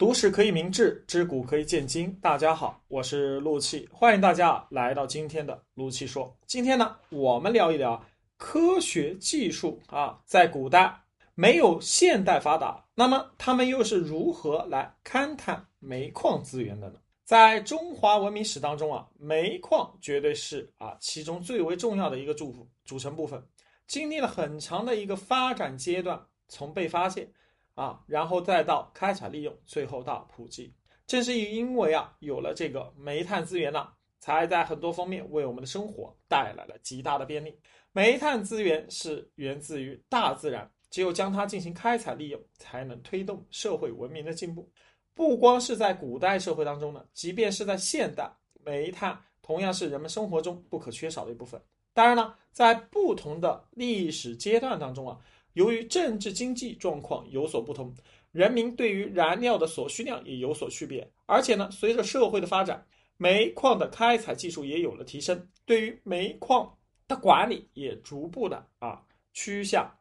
读史可以明志，知古可以鉴今。大家好，我是陆气，欢迎大家来到今天的陆气说。今天呢，我们聊一聊科学技术啊，在古代没有现代发达，那么他们又是如何来勘探煤矿资源的呢？在中华文明史当中啊，煤矿绝对是啊其中最为重要的一个组组成部分，经历了很长的一个发展阶段，从被发现。啊，然后再到开采利用，最后到普及。正是因为啊，有了这个煤炭资源呢，才在很多方面为我们的生活带来了极大的便利。煤炭资源是源自于大自然，只有将它进行开采利用，才能推动社会文明的进步。不光是在古代社会当中呢，即便是在现代，煤炭同样是人们生活中不可缺少的一部分。当然了，在不同的历史阶段当中啊。由于政治经济状况有所不同，人民对于燃料的所需量也有所区别。而且呢，随着社会的发展，煤矿的开采技术也有了提升，对于煤矿的管理也逐步的啊趋向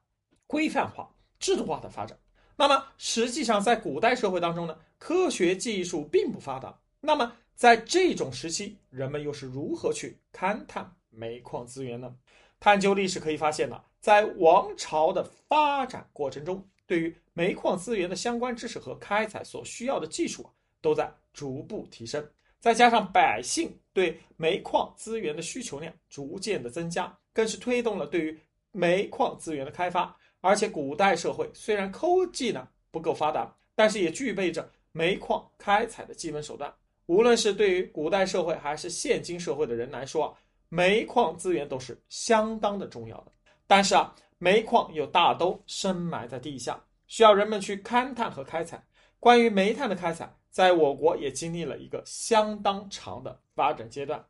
规范化、制度化的发展。那么，实际上在古代社会当中呢，科学技术并不发达。那么，在这种时期，人们又是如何去勘探煤矿资源呢？探究历史可以发现呢，在王朝的发展过程中，对于煤矿资源的相关知识和开采所需要的技术啊，都在逐步提升。再加上百姓对煤矿资源的需求量逐渐的增加，更是推动了对于煤矿资源的开发。而且，古代社会虽然科技呢不够发达，但是也具备着煤矿开采的基本手段。无论是对于古代社会还是现今社会的人来说，煤矿资源都是相当的重要的，但是啊，煤矿又大都深埋在地下，需要人们去勘探和开采。关于煤炭的开采，在我国也经历了一个相当长的发展阶段。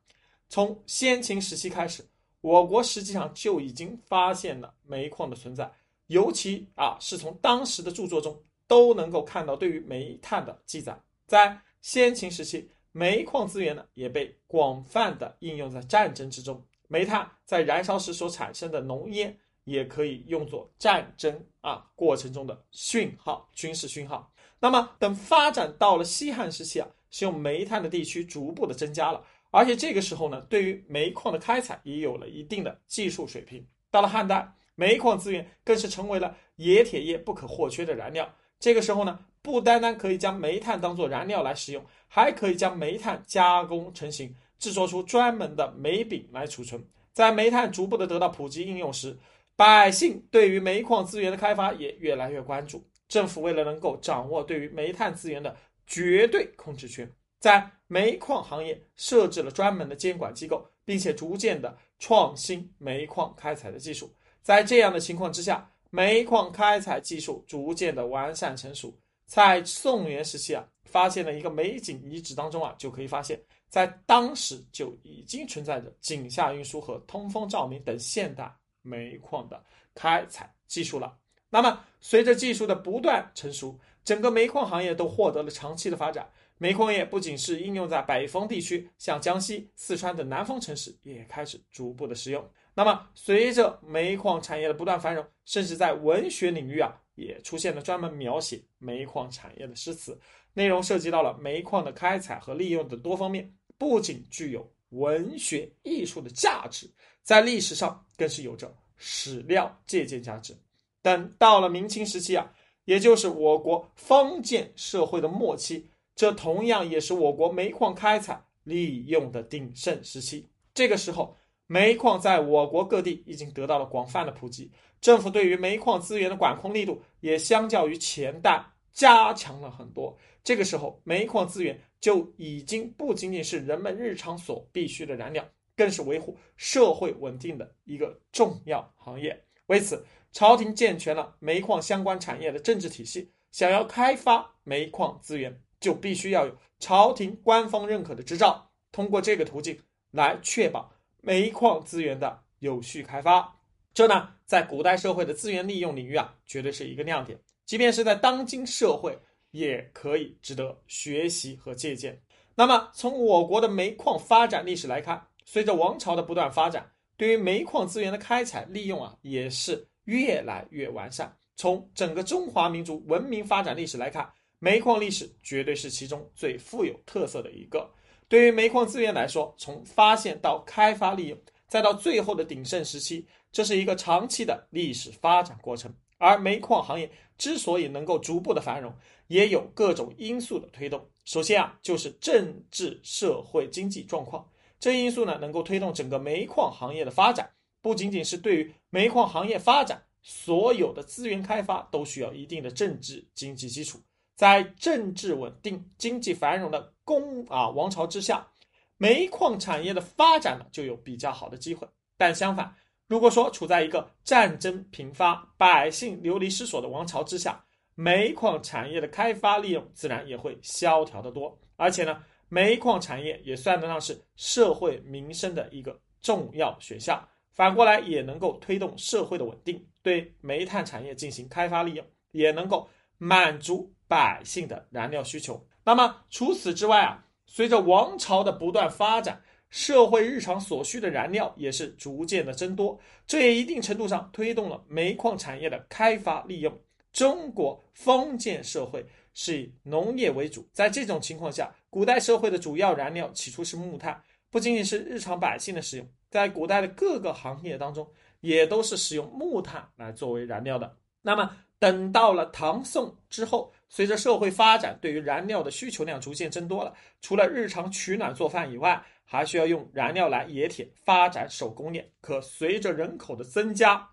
从先秦时期开始，我国实际上就已经发现了煤矿的存在，尤其啊，是从当时的著作中都能够看到对于煤炭的记载。在先秦时期。煤矿资源呢，也被广泛的应用在战争之中。煤炭在燃烧时所产生的浓烟，也可以用作战争啊过程中的讯号，军事讯号。那么，等发展到了西汉时期啊，使用煤炭的地区逐步的增加了，而且这个时候呢，对于煤矿的开采也有了一定的技术水平。到了汉代，煤矿资源更是成为了冶铁业不可或缺的燃料。这个时候呢。不单单可以将煤炭当做燃料来使用，还可以将煤炭加工成型，制作出专门的煤饼来储存。在煤炭逐步的得到普及应用时，百姓对于煤矿资源的开发也越来越关注。政府为了能够掌握对于煤炭资源的绝对控制权，在煤矿行业设置了专门的监管机构，并且逐渐的创新煤矿开采的技术。在这样的情况之下，煤矿开采技术逐渐的完善成熟。在宋元时期啊，发现了一个煤井遗址当中啊，就可以发现，在当时就已经存在着井下运输和通风照明等现代煤矿的开采技术了。那么，随着技术的不断成熟，整个煤矿行业都获得了长期的发展。煤矿业不仅是应用在北方地区，像江西、四川等南方城市也开始逐步的使用。那么，随着煤矿产业的不断繁荣，甚至在文学领域啊。也出现了专门描写煤矿产业的诗词，内容涉及到了煤矿的开采和利用等多方面，不仅具有文学艺术的价值，在历史上更是有着史料借鉴价值。但到了明清时期啊，也就是我国封建社会的末期，这同样也是我国煤矿开采利用的鼎盛时期。这个时候，煤矿在我国各地已经得到了广泛的普及。政府对于煤矿资源的管控力度也相较于前代加强了很多。这个时候，煤矿资源就已经不仅仅是人们日常所必需的燃料，更是维护社会稳定的一个重要行业。为此，朝廷健全了煤矿相关产业的政治体系。想要开发煤矿资源，就必须要有朝廷官方认可的执照，通过这个途径来确保煤矿资源的有序开发。这呢，在古代社会的资源利用领域啊，绝对是一个亮点。即便是在当今社会，也可以值得学习和借鉴。那么，从我国的煤矿发展历史来看，随着王朝的不断发展，对于煤矿资源的开采利用啊，也是越来越完善。从整个中华民族文明发展历史来看，煤矿历史绝对是其中最富有特色的一个。对于煤矿资源来说，从发现到开发利用，再到最后的鼎盛时期，这是一个长期的历史发展过程。而煤矿行业之所以能够逐步的繁荣，也有各种因素的推动。首先啊，就是政治、社会、经济状况这因素呢，能够推动整个煤矿行业的发展。不仅仅是对于煤矿行业发展，所有的资源开发都需要一定的政治经济基础。在政治稳定、经济繁荣的公啊王朝之下，煤矿产业的发展呢就有比较好的机会。但相反，如果说处在一个战争频发、百姓流离失所的王朝之下，煤矿产业的开发利用自然也会萧条得多。而且呢，煤矿产业也算得上是社会民生的一个重要选项，反过来也能够推动社会的稳定。对煤炭产业进行开发利用，也能够满足百姓的燃料需求。那么除此之外啊，随着王朝的不断发展。社会日常所需的燃料也是逐渐的增多，这也一定程度上推动了煤矿产业的开发利用。中国封建社会是以农业为主，在这种情况下，古代社会的主要燃料起初是木炭，不仅仅是日常百姓的使用，在古代的各个行业当中也都是使用木炭来作为燃料的。那么，等到了唐宋之后，随着社会发展，对于燃料的需求量逐渐增多了，除了日常取暖做饭以外，还需要用燃料来冶铁，发展手工业。可随着人口的增加，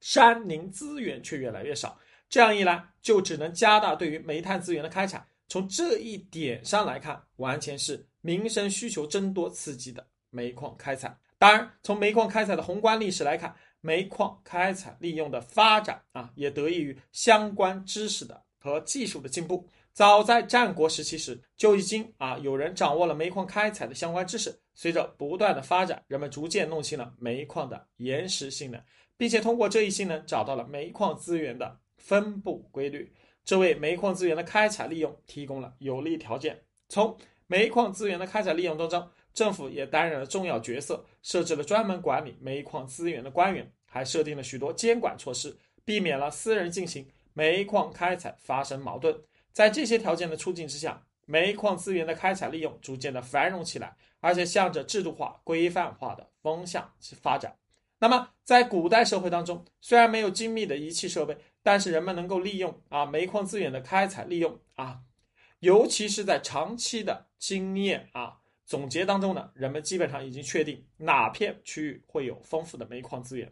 山林资源却越来越少。这样一来，就只能加大对于煤炭资源的开采。从这一点上来看，完全是民生需求增多刺激的煤矿开采。当然，从煤矿开采的宏观历史来看，煤矿开采利用的发展啊，也得益于相关知识的和技术的进步。早在战国时期时，就已经啊有人掌握了煤矿开采的相关知识。随着不断的发展，人们逐渐弄清了煤矿的岩石性能，并且通过这一性能找到了煤矿资源的分布规律，这为煤矿资源的开采利用提供了有利条件。从煤矿资源的开采利用当中，政府也担任了重要角色，设置了专门管理煤矿资源的官员，还设定了许多监管措施，避免了私人进行煤矿开采发生矛盾。在这些条件的促进之下，煤矿资源的开采利用逐渐的繁荣起来，而且向着制度化、规范化的方向去发展。那么，在古代社会当中，虽然没有精密的仪器设备，但是人们能够利用啊煤矿资源的开采利用啊，尤其是在长期的经验啊总结当中呢，人们基本上已经确定哪片区域会有丰富的煤矿资源。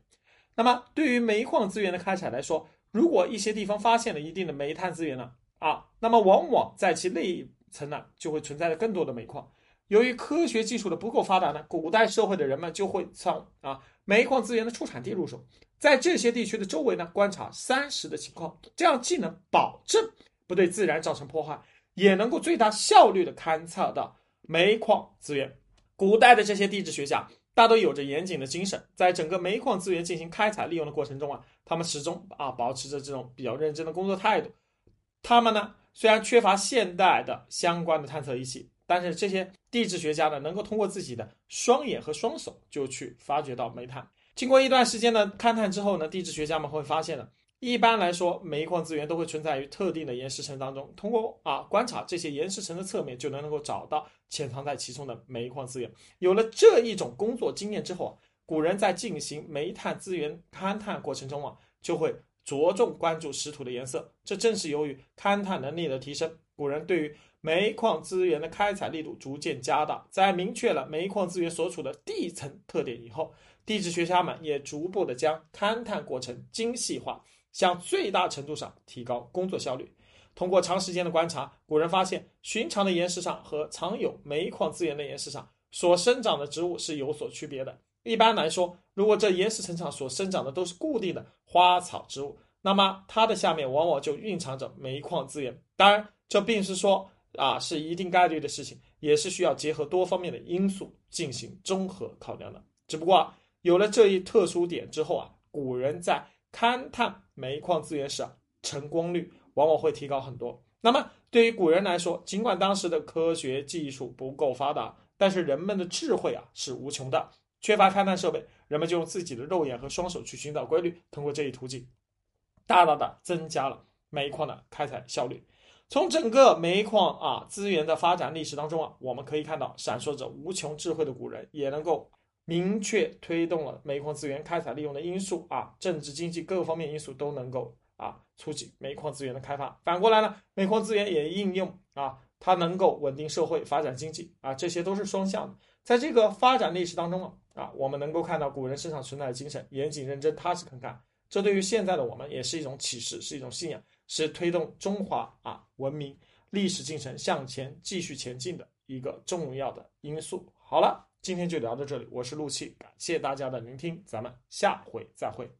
那么，对于煤矿资源的开采来说，如果一些地方发现了一定的煤炭资源呢？啊，那么往往在其内层呢，就会存在着更多的煤矿。由于科学技术的不够发达呢，古代社会的人们就会从啊煤矿资源的出产地入手，在这些地区的周围呢观察山石的情况，这样既能保证不对自然造成破坏，也能够最大效率的勘测到煤矿资源。古代的这些地质学家大都有着严谨的精神，在整个煤矿资源进行开采利用的过程中啊，他们始终啊保持着这种比较认真的工作态度。他们呢，虽然缺乏现代的相关的探测仪器，但是这些地质学家呢，能够通过自己的双眼和双手就去发掘到煤炭。经过一段时间的勘探之后呢，地质学家们会发现呢，一般来说，煤矿资源都会存在于特定的岩石层当中。通过啊观察这些岩石层的侧面，就能能够找到潜藏在其中的煤矿资源。有了这一种工作经验之后啊，古人在进行煤炭资源勘探过程中啊，就会。着重关注石土的颜色，这正是由于勘探能力的提升，古人对于煤矿资源的开采力度逐渐加大。在明确了煤矿资源所处的地层特点以后，地质学家们也逐步的将勘探过程精细化，向最大程度上提高工作效率。通过长时间的观察，古人发现，寻常的岩石上和藏有煤矿资源的岩石上所生长的植物是有所区别的。一般来说，如果这岩石层上所生长的都是固定的花草植物，那么它的下面往往就蕴藏着煤矿资源。当然，这并不是说啊是一定概率的事情，也是需要结合多方面的因素进行综合考量的。只不过有了这一特殊点之后啊，古人在勘探煤矿资源时啊，成功率往往会提高很多。那么对于古人来说，尽管当时的科学技术不够发达，但是人们的智慧啊是无穷的。缺乏勘探设备，人们就用自己的肉眼和双手去寻找规律，通过这一途径，大大的增加了煤矿的开采效率。从整个煤矿啊资源的发展历史当中啊，我们可以看到闪烁着无穷智慧的古人，也能够明确推动了煤矿资源开采利用的因素啊，政治经济各方面因素都能够啊促进煤矿资源的开发。反过来呢，煤矿资源也应用啊，它能够稳定社会、发展经济啊，这些都是双向的。在这个发展历史当中啊，啊，我们能够看到古人身上存在的精神：严谨、认真、踏实、肯干。这对于现在的我们也是一种启示，是一种信仰，是推动中华啊文明历史进程向前继续前进的一个重要的因素。好了，今天就聊到这里，我是陆气，感谢大家的聆听，咱们下回再会。